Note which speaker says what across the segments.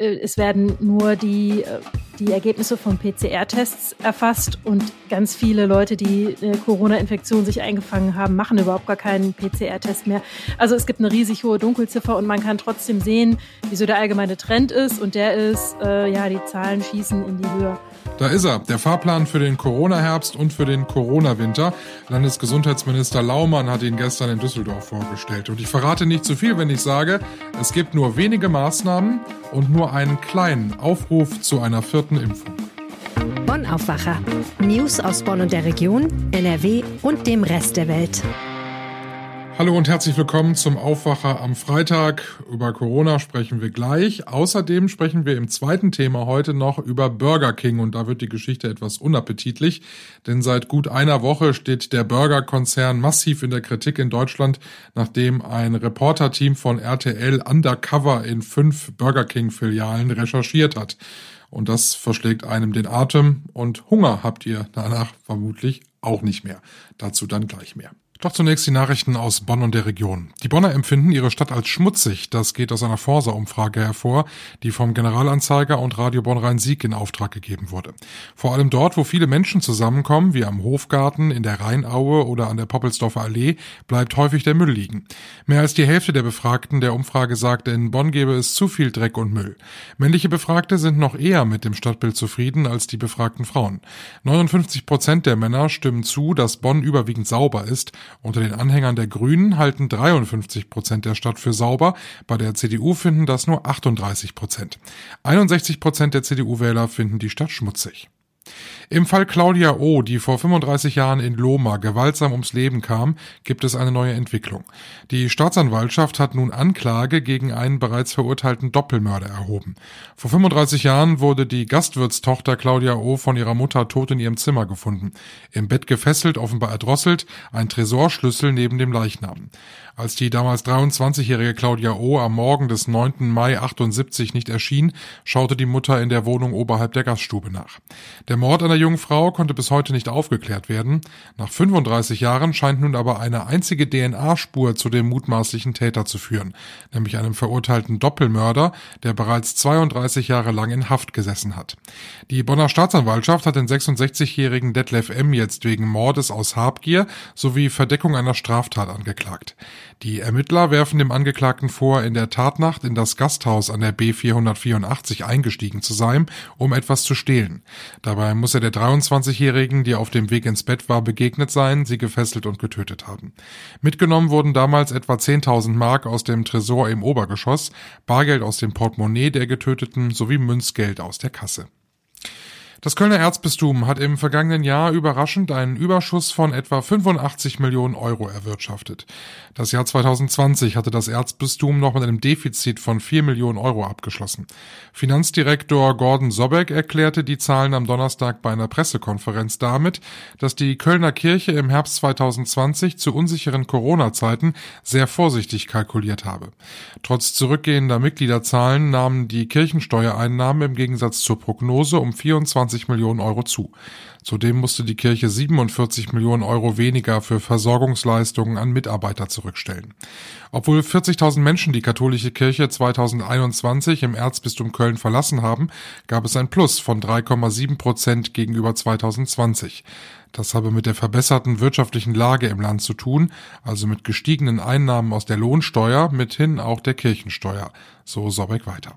Speaker 1: äh, es werden nur die, äh, die Ergebnisse von PCR-Tests erfasst und ganz viele Leute, die eine Corona-Infektion sich eingefangen haben, machen überhaupt gar keinen PCR-Test mehr. Also es gibt eine riesig hohe Dunkelziffer und man kann trotzdem sehen, wieso der allgemeine Trend ist und der ist, äh, ja, die Zahlen schießen in die Höhe.
Speaker 2: Da ist er, der Fahrplan für den Corona-Herbst und für den Corona-Winter. Landesgesundheitsminister Laumann hat ihn gestern in Düsseldorf vorgestellt. Und ich verrate nicht zu viel, wenn ich sage, es gibt nur wenige Maßnahmen und nur einen kleinen Aufruf zu einer vierten Impfung.
Speaker 3: Bonn Aufwacher. News aus Bonn und der Region, NRW und dem Rest der Welt.
Speaker 2: Hallo und herzlich willkommen zum Aufwacher am Freitag. Über Corona sprechen wir gleich. Außerdem sprechen wir im zweiten Thema heute noch über Burger King und da wird die Geschichte etwas unappetitlich, denn seit gut einer Woche steht der Burger-Konzern massiv in der Kritik in Deutschland, nachdem ein Reporterteam von RTL undercover in fünf Burger King-Filialen recherchiert hat. Und das verschlägt einem den Atem und Hunger habt ihr danach vermutlich auch nicht mehr. Dazu dann gleich mehr. Doch zunächst die Nachrichten aus Bonn und der Region. Die Bonner empfinden ihre Stadt als schmutzig. Das geht aus einer Forsa-Umfrage hervor, die vom Generalanzeiger und Radio Bonn-Rhein-Sieg in Auftrag gegeben wurde. Vor allem dort, wo viele Menschen zusammenkommen, wie am Hofgarten, in der Rheinaue oder an der Poppelsdorfer Allee, bleibt häufig der Müll liegen. Mehr als die Hälfte der Befragten der Umfrage sagte, in Bonn gebe es zu viel Dreck und Müll. Männliche Befragte sind noch eher mit dem Stadtbild zufrieden als die befragten Frauen. 59 Prozent der Männer stimmen zu, dass Bonn überwiegend sauber ist unter den Anhängern der Grünen halten 53 Prozent der Stadt für sauber, bei der CDU finden das nur 38 Prozent. 61 Prozent der CDU-Wähler finden die Stadt schmutzig. Im Fall Claudia O., die vor 35 Jahren in Loma gewaltsam ums Leben kam, gibt es eine neue Entwicklung. Die Staatsanwaltschaft hat nun Anklage gegen einen bereits verurteilten Doppelmörder erhoben. Vor 35 Jahren wurde die Gastwirtstochter Claudia O. von ihrer Mutter tot in ihrem Zimmer gefunden. Im Bett gefesselt, offenbar erdrosselt, ein Tresorschlüssel neben dem Leichnam. Als die damals 23-jährige Claudia O. am Morgen des 9. Mai 78 nicht erschien, schaute die Mutter in der Wohnung oberhalb der Gaststube nach. Der Mord der jungen Frau konnte bis heute nicht aufgeklärt werden. Nach 35 Jahren scheint nun aber eine einzige DNA-Spur zu dem mutmaßlichen Täter zu führen, nämlich einem verurteilten Doppelmörder, der bereits 32 Jahre lang in Haft gesessen hat. Die Bonner Staatsanwaltschaft hat den 66-jährigen Detlef M. jetzt wegen Mordes aus Habgier sowie Verdeckung einer Straftat angeklagt. Die Ermittler werfen dem Angeklagten vor, in der Tatnacht in das Gasthaus an der B484 eingestiegen zu sein, um etwas zu stehlen. Dabei muss er der 23-Jährigen, die auf dem Weg ins Bett war, begegnet sein, sie gefesselt und getötet haben. Mitgenommen wurden damals etwa 10.000 Mark aus dem Tresor im Obergeschoss, Bargeld aus dem Portemonnaie der Getöteten sowie Münzgeld aus der Kasse. Das Kölner Erzbistum hat im vergangenen Jahr überraschend einen Überschuss von etwa 85 Millionen Euro erwirtschaftet. Das Jahr 2020 hatte das Erzbistum noch mit einem Defizit von 4 Millionen Euro abgeschlossen. Finanzdirektor Gordon Sobek erklärte die Zahlen am Donnerstag bei einer Pressekonferenz damit, dass die Kölner Kirche im Herbst 2020 zu unsicheren Corona-Zeiten sehr vorsichtig kalkuliert habe. Trotz zurückgehender Mitgliederzahlen nahmen die Kirchensteuereinnahmen im Gegensatz zur Prognose um 24 20 Millionen Euro zu. Zudem musste die Kirche 47 Millionen Euro weniger für Versorgungsleistungen an Mitarbeiter zurückstellen. Obwohl 40.000 Menschen die katholische Kirche 2021 im Erzbistum Köln verlassen haben, gab es ein Plus von 3,7 Prozent gegenüber 2020. Das habe mit der verbesserten wirtschaftlichen Lage im Land zu tun, also mit gestiegenen Einnahmen aus der Lohnsteuer, mithin auch der Kirchensteuer. So Sobeck weiter.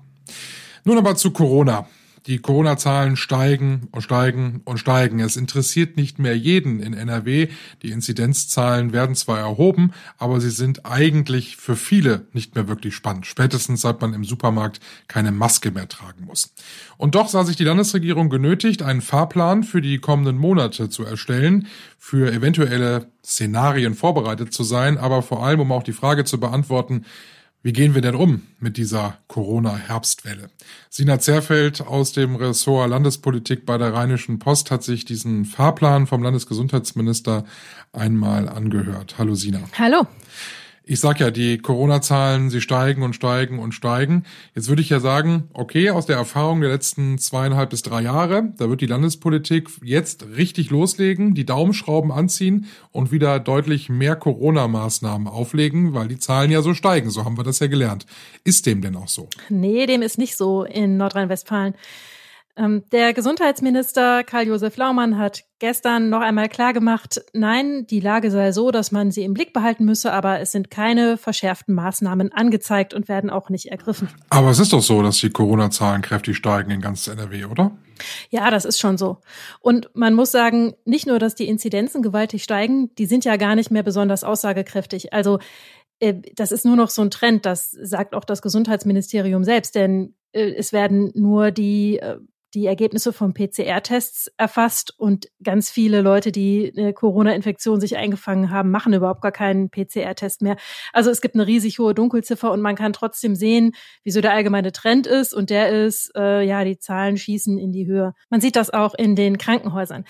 Speaker 2: Nun aber zu Corona. Die Corona-Zahlen steigen und steigen und steigen. Es interessiert nicht mehr jeden in NRW. Die Inzidenzzahlen werden zwar erhoben, aber sie sind eigentlich für viele nicht mehr wirklich spannend. Spätestens seit man im Supermarkt keine Maske mehr tragen muss. Und doch sah sich die Landesregierung genötigt, einen Fahrplan für die kommenden Monate zu erstellen, für eventuelle Szenarien vorbereitet zu sein, aber vor allem, um auch die Frage zu beantworten, wie gehen wir denn um mit dieser Corona-Herbstwelle? Sina Zerfeld aus dem Ressort Landespolitik bei der Rheinischen Post hat sich diesen Fahrplan vom Landesgesundheitsminister einmal angehört. Hallo Sina.
Speaker 1: Hallo.
Speaker 2: Ich sag ja, die Corona-Zahlen, sie steigen und steigen und steigen. Jetzt würde ich ja sagen, okay, aus der Erfahrung der letzten zweieinhalb bis drei Jahre, da wird die Landespolitik jetzt richtig loslegen, die Daumenschrauben anziehen und wieder deutlich mehr Corona-Maßnahmen auflegen, weil die Zahlen ja so steigen. So haben wir das ja gelernt. Ist dem denn auch so?
Speaker 1: Nee, dem ist nicht so in Nordrhein-Westfalen. Ähm, der Gesundheitsminister Karl-Josef Laumann hat gestern noch einmal klargemacht, nein, die Lage sei so, dass man sie im Blick behalten müsse, aber es sind keine verschärften Maßnahmen angezeigt und werden auch nicht ergriffen.
Speaker 2: Aber es ist doch so, dass die Corona-Zahlen kräftig steigen in ganz NRW, oder?
Speaker 1: Ja, das ist schon so. Und man muss sagen, nicht nur, dass die Inzidenzen gewaltig steigen, die sind ja gar nicht mehr besonders aussagekräftig. Also äh, das ist nur noch so ein Trend, das sagt auch das Gesundheitsministerium selbst, denn äh, es werden nur die äh, die Ergebnisse von PCR-Tests erfasst und ganz viele Leute, die eine Corona-Infektion sich eingefangen haben, machen überhaupt gar keinen PCR-Test mehr. Also es gibt eine riesig hohe Dunkelziffer und man kann trotzdem sehen, wieso der allgemeine Trend ist und der ist, äh, ja, die Zahlen schießen in die Höhe. Man sieht das auch in den Krankenhäusern.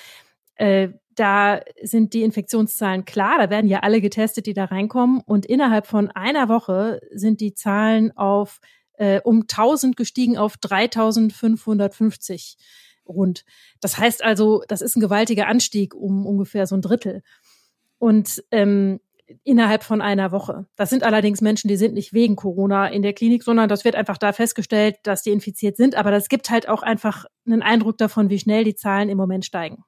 Speaker 1: Äh, da sind die Infektionszahlen klar, da werden ja alle getestet, die da reinkommen und innerhalb von einer Woche sind die Zahlen auf äh, um 1000 gestiegen auf 3550 rund. Das heißt also, das ist ein gewaltiger Anstieg um ungefähr so ein Drittel. Und ähm, innerhalb von einer Woche. Das sind allerdings Menschen, die sind nicht wegen Corona in der Klinik, sondern das wird einfach da festgestellt, dass die infiziert sind. Aber das gibt halt auch einfach einen Eindruck davon, wie schnell die Zahlen im Moment steigen.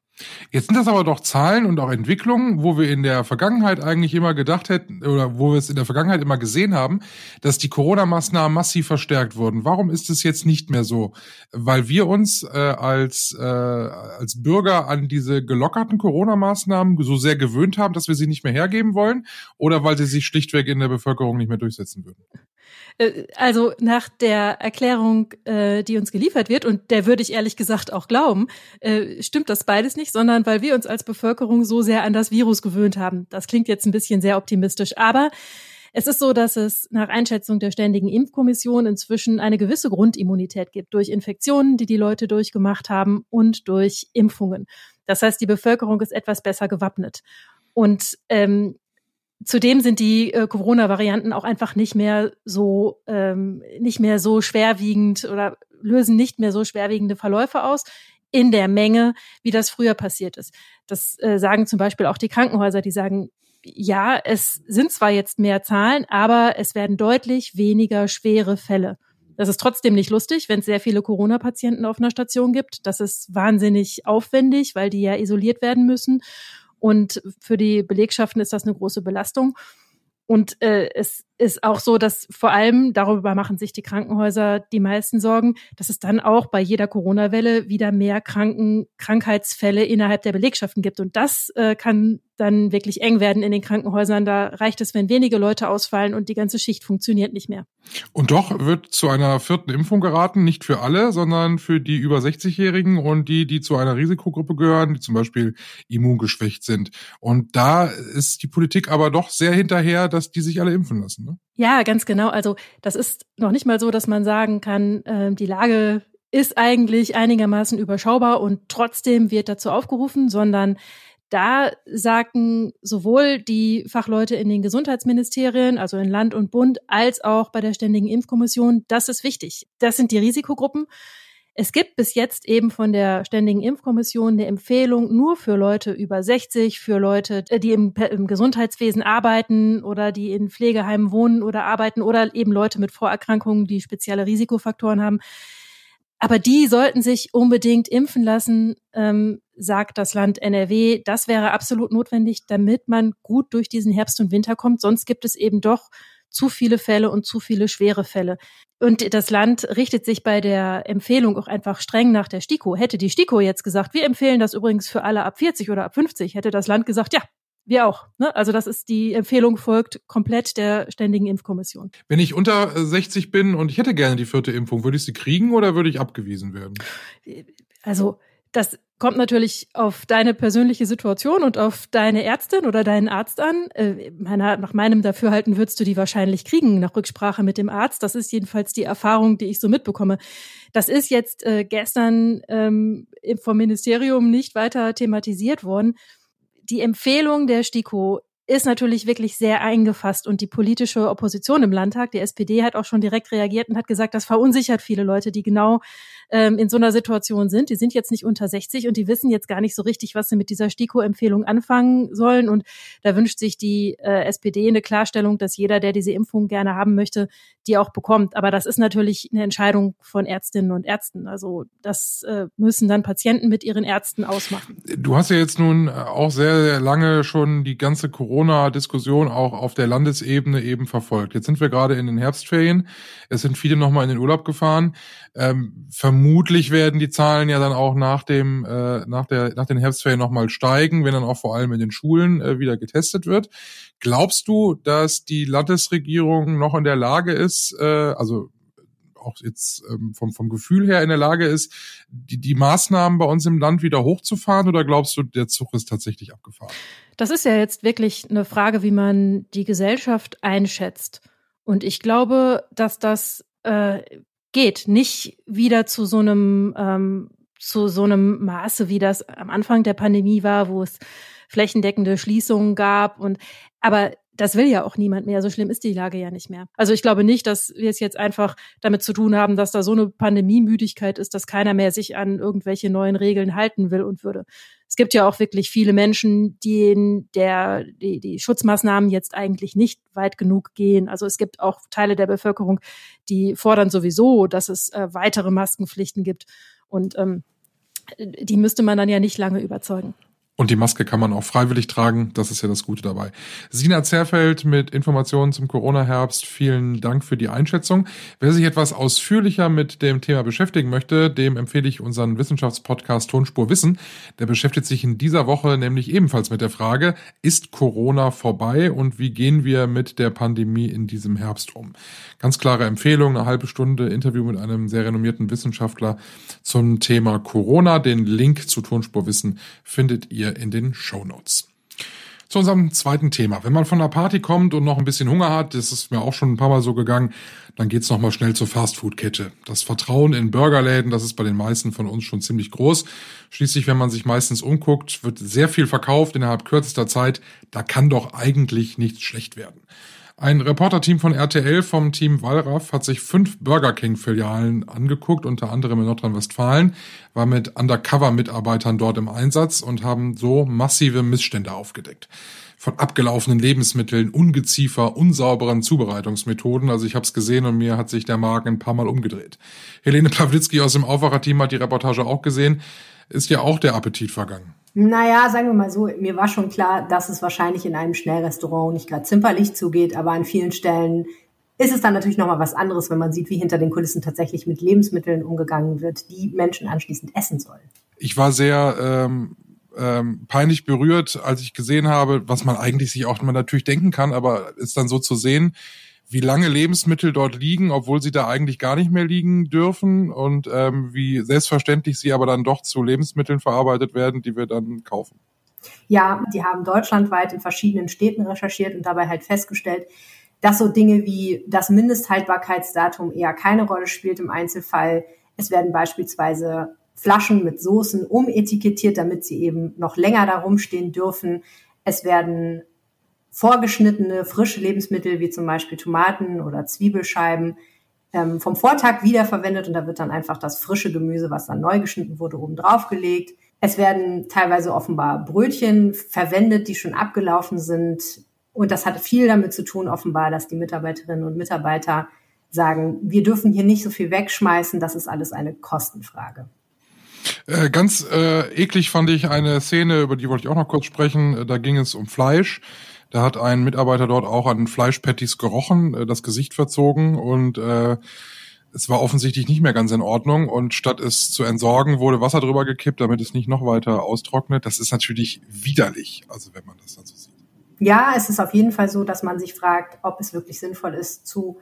Speaker 2: Jetzt sind das aber doch Zahlen und auch Entwicklungen, wo wir in der Vergangenheit eigentlich immer gedacht hätten oder wo wir es in der Vergangenheit immer gesehen haben, dass die Corona-Maßnahmen massiv verstärkt wurden. Warum ist es jetzt nicht mehr so? Weil wir uns äh, als, äh, als Bürger an diese gelockerten Corona-Maßnahmen so sehr gewöhnt haben, dass wir sie nicht mehr hergeben wollen oder weil sie sich schlichtweg in der Bevölkerung nicht mehr durchsetzen würden?
Speaker 1: Äh, also nach der Erklärung, äh, die uns geliefert wird, und der würde ich ehrlich gesagt auch glauben, äh, stimmt das beides nicht, sondern weil wir uns als Bevölkerung so sehr an das Virus gewöhnt haben. Das klingt jetzt ein bisschen sehr optimistisch, aber es ist so, dass es nach Einschätzung der Ständigen Impfkommission inzwischen eine gewisse Grundimmunität gibt durch Infektionen, die die Leute durchgemacht haben und durch Impfungen. Das heißt, die Bevölkerung ist etwas besser gewappnet. Und ähm, Zudem sind die äh, Corona-Varianten auch einfach nicht mehr so ähm, nicht mehr so schwerwiegend oder lösen nicht mehr so schwerwiegende Verläufe aus in der Menge, wie das früher passiert ist. Das äh, sagen zum Beispiel auch die Krankenhäuser, die sagen, ja, es sind zwar jetzt mehr Zahlen, aber es werden deutlich weniger schwere Fälle. Das ist trotzdem nicht lustig, wenn es sehr viele Corona-Patienten auf einer Station gibt. Das ist wahnsinnig aufwendig, weil die ja isoliert werden müssen. Und für die Belegschaften ist das eine große Belastung. Und äh, es ist auch so, dass vor allem, darüber machen sich die Krankenhäuser die meisten Sorgen, dass es dann auch bei jeder Corona-Welle wieder mehr Kranken Krankheitsfälle innerhalb der Belegschaften gibt. Und das äh, kann dann wirklich eng werden in den Krankenhäusern. Da reicht es, wenn wenige Leute ausfallen und die ganze Schicht funktioniert nicht mehr.
Speaker 2: Und doch wird zu einer vierten Impfung geraten, nicht für alle, sondern für die über 60-Jährigen und die, die zu einer Risikogruppe gehören, die zum Beispiel immungeschwächt sind. Und da ist die Politik aber doch sehr hinterher, dass die sich alle impfen lassen. Ne?
Speaker 1: Ja, ganz genau. Also das ist noch nicht mal so, dass man sagen kann, äh, die Lage ist eigentlich einigermaßen überschaubar und trotzdem wird dazu aufgerufen, sondern da sagen sowohl die Fachleute in den Gesundheitsministerien, also in Land und Bund, als auch bei der Ständigen Impfkommission, das ist wichtig. Das sind die Risikogruppen. Es gibt bis jetzt eben von der Ständigen Impfkommission eine Empfehlung nur für Leute über 60, für Leute, äh, die im, im, Gesundheitswesen arbeiten oder die in Pflegeheimen wohnen oder arbeiten oder eben Leute mit Vorerkrankungen, die spezielle Risikofaktoren haben. Aber die sollten sich unbedingt impfen lassen, ähm, sagt das Land NRW. Das wäre absolut notwendig, damit man gut durch diesen Herbst und Winter kommt. Sonst gibt es eben doch zu viele Fälle und zu viele schwere Fälle. Und das Land richtet sich bei der Empfehlung auch einfach streng nach der STIKO. Hätte die STIKO jetzt gesagt, wir empfehlen das übrigens für alle ab 40 oder ab 50, hätte das Land gesagt, ja, wir auch. Ne? Also das ist die Empfehlung folgt komplett der Ständigen Impfkommission.
Speaker 2: Wenn ich unter 60 bin und ich hätte gerne die vierte Impfung, würde ich sie kriegen oder würde ich abgewiesen werden?
Speaker 1: Also das kommt natürlich auf deine persönliche Situation und auf deine Ärztin oder deinen Arzt an. Äh, meiner, nach meinem Dafürhalten würdest du die wahrscheinlich kriegen, nach Rücksprache mit dem Arzt. Das ist jedenfalls die Erfahrung, die ich so mitbekomme. Das ist jetzt äh, gestern ähm, vom Ministerium nicht weiter thematisiert worden die Empfehlung der STIKO ist natürlich wirklich sehr eingefasst und die politische Opposition im Landtag, die SPD, hat auch schon direkt reagiert und hat gesagt, das verunsichert viele Leute, die genau ähm, in so einer Situation sind. Die sind jetzt nicht unter 60 und die wissen jetzt gar nicht so richtig, was sie mit dieser STIKO-Empfehlung anfangen sollen. Und da wünscht sich die äh, SPD eine Klarstellung, dass jeder, der diese Impfung gerne haben möchte, die auch bekommt. Aber das ist natürlich eine Entscheidung von Ärztinnen und Ärzten. Also das äh, müssen dann Patienten mit ihren Ärzten ausmachen.
Speaker 2: Du hast ja jetzt nun auch sehr, sehr lange schon die ganze Corona-Diskussion auch auf der Landesebene eben verfolgt. Jetzt sind wir gerade in den Herbstferien. Es sind viele nochmal in den Urlaub gefahren. Ähm, vermutlich werden die Zahlen ja dann auch nach dem äh, nach der nach den Herbstferien nochmal steigen, wenn dann auch vor allem in den Schulen äh, wieder getestet wird. Glaubst du, dass die Landesregierung noch in der Lage ist, äh, also auch jetzt ähm, vom, vom Gefühl her in der Lage ist, die, die Maßnahmen bei uns im Land wieder hochzufahren oder glaubst du, der Zug ist tatsächlich abgefahren?
Speaker 1: Das ist ja jetzt wirklich eine Frage, wie man die Gesellschaft einschätzt. Und ich glaube, dass das äh, geht, nicht wieder zu so einem ähm, zu so einem Maße, wie das am Anfang der Pandemie war, wo es flächendeckende Schließungen gab und aber das will ja auch niemand mehr. So schlimm ist die Lage ja nicht mehr. Also ich glaube nicht, dass wir es jetzt einfach damit zu tun haben, dass da so eine Pandemiemüdigkeit ist, dass keiner mehr sich an irgendwelche neuen Regeln halten will und würde. Es gibt ja auch wirklich viele Menschen, denen der, die, die Schutzmaßnahmen jetzt eigentlich nicht weit genug gehen. Also es gibt auch Teile der Bevölkerung, die fordern sowieso, dass es äh, weitere Maskenpflichten gibt. Und ähm, die müsste man dann ja nicht lange überzeugen.
Speaker 2: Und die Maske kann man auch freiwillig tragen. Das ist ja das Gute dabei. Sina Zerfeld mit Informationen zum Corona-Herbst. Vielen Dank für die Einschätzung. Wer sich etwas ausführlicher mit dem Thema beschäftigen möchte, dem empfehle ich unseren Wissenschaftspodcast Tonspur Wissen. Der beschäftigt sich in dieser Woche nämlich ebenfalls mit der Frage, ist Corona vorbei und wie gehen wir mit der Pandemie in diesem Herbst um? Ganz klare Empfehlung, eine halbe Stunde Interview mit einem sehr renommierten Wissenschaftler zum Thema Corona. Den Link zu Tonspur Wissen findet ihr ihr in den Show Notes. Zu unserem zweiten Thema. Wenn man von der Party kommt und noch ein bisschen Hunger hat, das ist mir auch schon ein paar Mal so gegangen, dann geht's noch mal schnell zur Fastfood-Kette. Das Vertrauen in Burgerläden, das ist bei den meisten von uns schon ziemlich groß. Schließlich, wenn man sich meistens umguckt, wird sehr viel verkauft innerhalb kürzester Zeit. Da kann doch eigentlich nichts schlecht werden. Ein Reporterteam von RTL vom Team Wallraff hat sich fünf Burger King-Filialen angeguckt, unter anderem in Nordrhein-Westfalen, war mit Undercover-Mitarbeitern dort im Einsatz und haben so massive Missstände aufgedeckt. Von abgelaufenen Lebensmitteln, Ungeziefer, unsauberen Zubereitungsmethoden. Also ich habe es gesehen und mir hat sich der Magen ein paar Mal umgedreht. Helene Pawlitzki aus dem Aufwacherteam hat die Reportage auch gesehen. Ist ja auch der Appetit vergangen.
Speaker 4: Naja, sagen wir mal so, mir war schon klar, dass es wahrscheinlich in einem Schnellrestaurant nicht gerade zimperlich zugeht, aber an vielen Stellen ist es dann natürlich nochmal was anderes, wenn man sieht, wie hinter den Kulissen tatsächlich mit Lebensmitteln umgegangen wird, die Menschen anschließend essen sollen.
Speaker 2: Ich war sehr ähm, ähm, peinlich berührt, als ich gesehen habe, was man eigentlich sich auch mal natürlich denken kann, aber ist dann so zu sehen, wie lange Lebensmittel dort liegen, obwohl sie da eigentlich gar nicht mehr liegen dürfen und ähm, wie selbstverständlich sie aber dann doch zu Lebensmitteln verarbeitet werden, die wir dann kaufen.
Speaker 4: Ja, die haben deutschlandweit in verschiedenen Städten recherchiert und dabei halt festgestellt, dass so Dinge wie das Mindesthaltbarkeitsdatum eher keine Rolle spielt im Einzelfall. Es werden beispielsweise Flaschen mit Soßen umetikettiert, damit sie eben noch länger da rumstehen dürfen. Es werden vorgeschnittene frische Lebensmittel wie zum Beispiel Tomaten oder Zwiebelscheiben ähm, vom Vortag wiederverwendet und da wird dann einfach das frische Gemüse, was dann neu geschnitten wurde, oben drauf gelegt. Es werden teilweise offenbar Brötchen verwendet, die schon abgelaufen sind. Und das hat viel damit zu tun, offenbar, dass die Mitarbeiterinnen und Mitarbeiter sagen, wir dürfen hier nicht so viel wegschmeißen, das ist alles eine Kostenfrage.
Speaker 2: Äh, ganz äh, eklig fand ich eine Szene, über die wollte ich auch noch kurz sprechen. Da ging es um Fleisch. Da hat ein Mitarbeiter dort auch an Fleischpatties gerochen, äh, das Gesicht verzogen und äh, es war offensichtlich nicht mehr ganz in Ordnung und statt es zu entsorgen, wurde Wasser drüber gekippt, damit es nicht noch weiter austrocknet. Das ist natürlich widerlich, also wenn man das dann so sieht.
Speaker 4: Ja, es ist auf jeden Fall so, dass man sich fragt, ob es wirklich sinnvoll ist, zu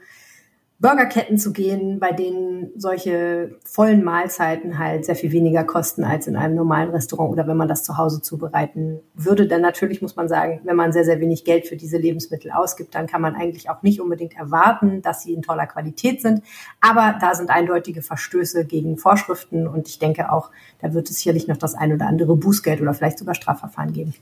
Speaker 4: Burgerketten zu gehen, bei denen solche vollen Mahlzeiten halt sehr viel weniger kosten als in einem normalen Restaurant oder wenn man das zu Hause zubereiten würde. Denn natürlich muss man sagen, wenn man sehr, sehr wenig Geld für diese Lebensmittel ausgibt, dann kann man eigentlich auch nicht unbedingt erwarten, dass sie in toller Qualität sind. Aber da sind eindeutige Verstöße gegen Vorschriften und ich denke auch, da wird es sicherlich noch das ein oder andere Bußgeld oder vielleicht sogar Strafverfahren geben.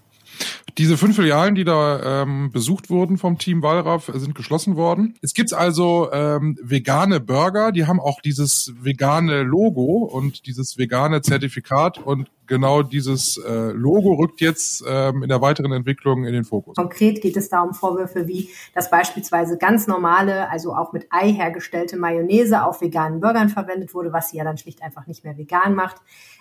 Speaker 2: Diese fünf Filialen, die da ähm, besucht wurden vom Team Wallraff, sind geschlossen worden. Es gibt also ähm, vegane Burger, die haben auch dieses vegane Logo und dieses vegane Zertifikat und genau dieses äh, Logo rückt jetzt ähm, in der weiteren Entwicklung in den Fokus.
Speaker 4: Konkret geht es da um Vorwürfe wie, dass beispielsweise ganz normale, also auch mit Ei hergestellte Mayonnaise auf veganen Burgern verwendet wurde, was sie ja dann schlicht einfach nicht mehr vegan macht.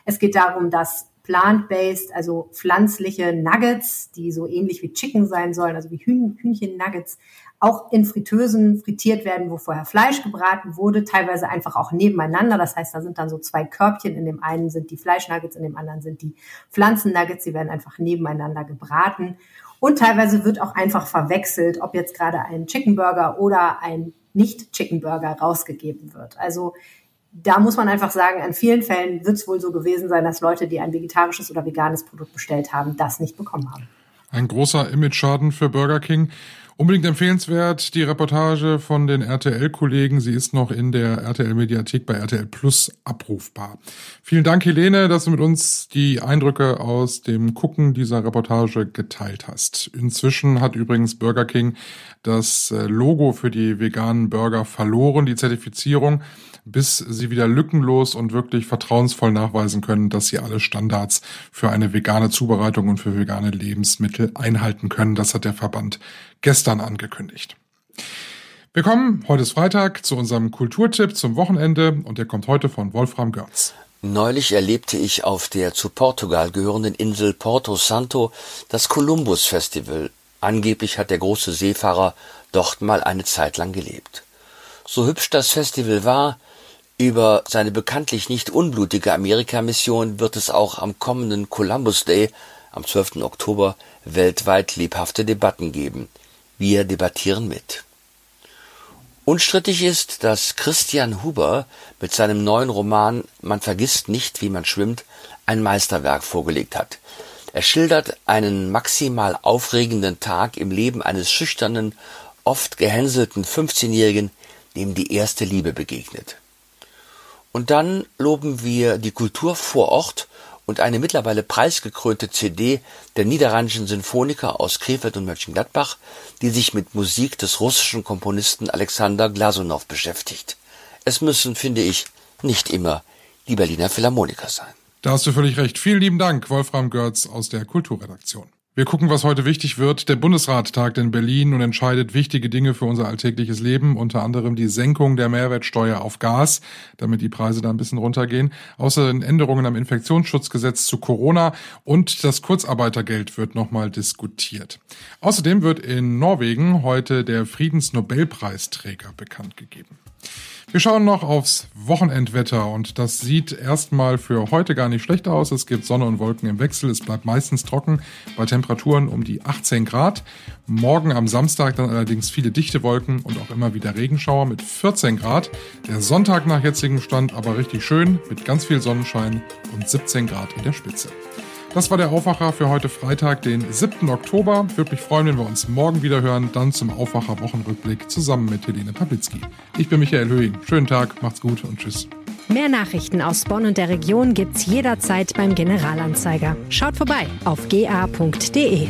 Speaker 4: Es geht darum, dass plant-based, also pflanzliche Nuggets, die so ähnlich wie Chicken sein sollen, also wie Hühn Hühnchen-Nuggets, auch in Fritteusen frittiert werden, wo vorher Fleisch gebraten wurde, teilweise einfach auch nebeneinander. Das heißt, da sind dann so zwei Körbchen. In dem einen sind die Fleischnuggets, in dem anderen sind die Pflanzennuggets. Die werden einfach nebeneinander gebraten. Und teilweise wird auch einfach verwechselt, ob jetzt gerade ein Chicken Burger oder ein Nicht-Chicken Burger rausgegeben wird. Also da muss man einfach sagen, an vielen Fällen wird es wohl so gewesen sein, dass Leute, die ein vegetarisches oder veganes Produkt bestellt haben, das nicht bekommen haben.
Speaker 2: Ein großer Image-Schaden für Burger King. Unbedingt empfehlenswert die Reportage von den RTL-Kollegen. Sie ist noch in der RTL-Mediathek bei RTL Plus abrufbar. Vielen Dank, Helene, dass du mit uns die Eindrücke aus dem Gucken dieser Reportage geteilt hast. Inzwischen hat übrigens Burger King das äh, Logo für die veganen Burger verloren, die Zertifizierung bis sie wieder lückenlos und wirklich vertrauensvoll nachweisen können, dass sie alle Standards für eine vegane Zubereitung und für vegane Lebensmittel einhalten können. Das hat der Verband gestern angekündigt. Wir kommen, heute ist Freitag, zu unserem Kulturtipp zum Wochenende und der kommt heute von Wolfram Görz.
Speaker 5: Neulich erlebte ich auf der zu Portugal gehörenden Insel Porto Santo das Columbus Festival. Angeblich hat der große Seefahrer dort mal eine Zeit lang gelebt. So hübsch das Festival war, über seine bekanntlich nicht unblutige Amerika-Mission wird es auch am kommenden Columbus Day am 12. Oktober weltweit lebhafte Debatten geben. Wir debattieren mit. Unstrittig ist, dass Christian Huber mit seinem neuen Roman Man vergisst nicht, wie man schwimmt, ein Meisterwerk vorgelegt hat. Er schildert einen maximal aufregenden Tag im Leben eines schüchternen, oft gehänselten 15-Jährigen, dem die erste Liebe begegnet. Und dann loben wir die Kultur vor Ort und eine mittlerweile preisgekrönte CD der niederrheinischen Sinfoniker aus Krefeld und Mönchengladbach, die sich mit Musik des russischen Komponisten Alexander Glasunow beschäftigt. Es müssen, finde ich, nicht immer die Berliner Philharmoniker sein.
Speaker 2: Da hast du völlig recht. Vielen lieben Dank, Wolfram Görz aus der Kulturredaktion. Wir gucken, was heute wichtig wird. Der Bundesrat tagt in Berlin und entscheidet wichtige Dinge für unser alltägliches Leben, unter anderem die Senkung der Mehrwertsteuer auf Gas, damit die Preise da ein bisschen runtergehen. Außerdem Änderungen am Infektionsschutzgesetz zu Corona und das Kurzarbeitergeld wird nochmal diskutiert. Außerdem wird in Norwegen heute der Friedensnobelpreisträger bekannt gegeben. Wir schauen noch aufs Wochenendwetter und das sieht erstmal für heute gar nicht schlecht aus. Es gibt Sonne und Wolken im Wechsel. Es bleibt meistens trocken bei Temperaturen um die 18 Grad. Morgen am Samstag dann allerdings viele dichte Wolken und auch immer wieder Regenschauer mit 14 Grad. Der Sonntag nach jetzigem Stand aber richtig schön mit ganz viel Sonnenschein und 17 Grad in der Spitze. Das war der Aufwacher für heute Freitag, den 7. Oktober. Würde mich freuen, wenn wir uns morgen wieder hören, dann zum Aufwacher Wochenrückblick zusammen mit Helene Paplitzky. Ich bin Michael Höhing. Schönen Tag, macht's gut und tschüss.
Speaker 3: Mehr Nachrichten aus Bonn und der Region gibt's jederzeit beim Generalanzeiger. Schaut vorbei auf ga.de.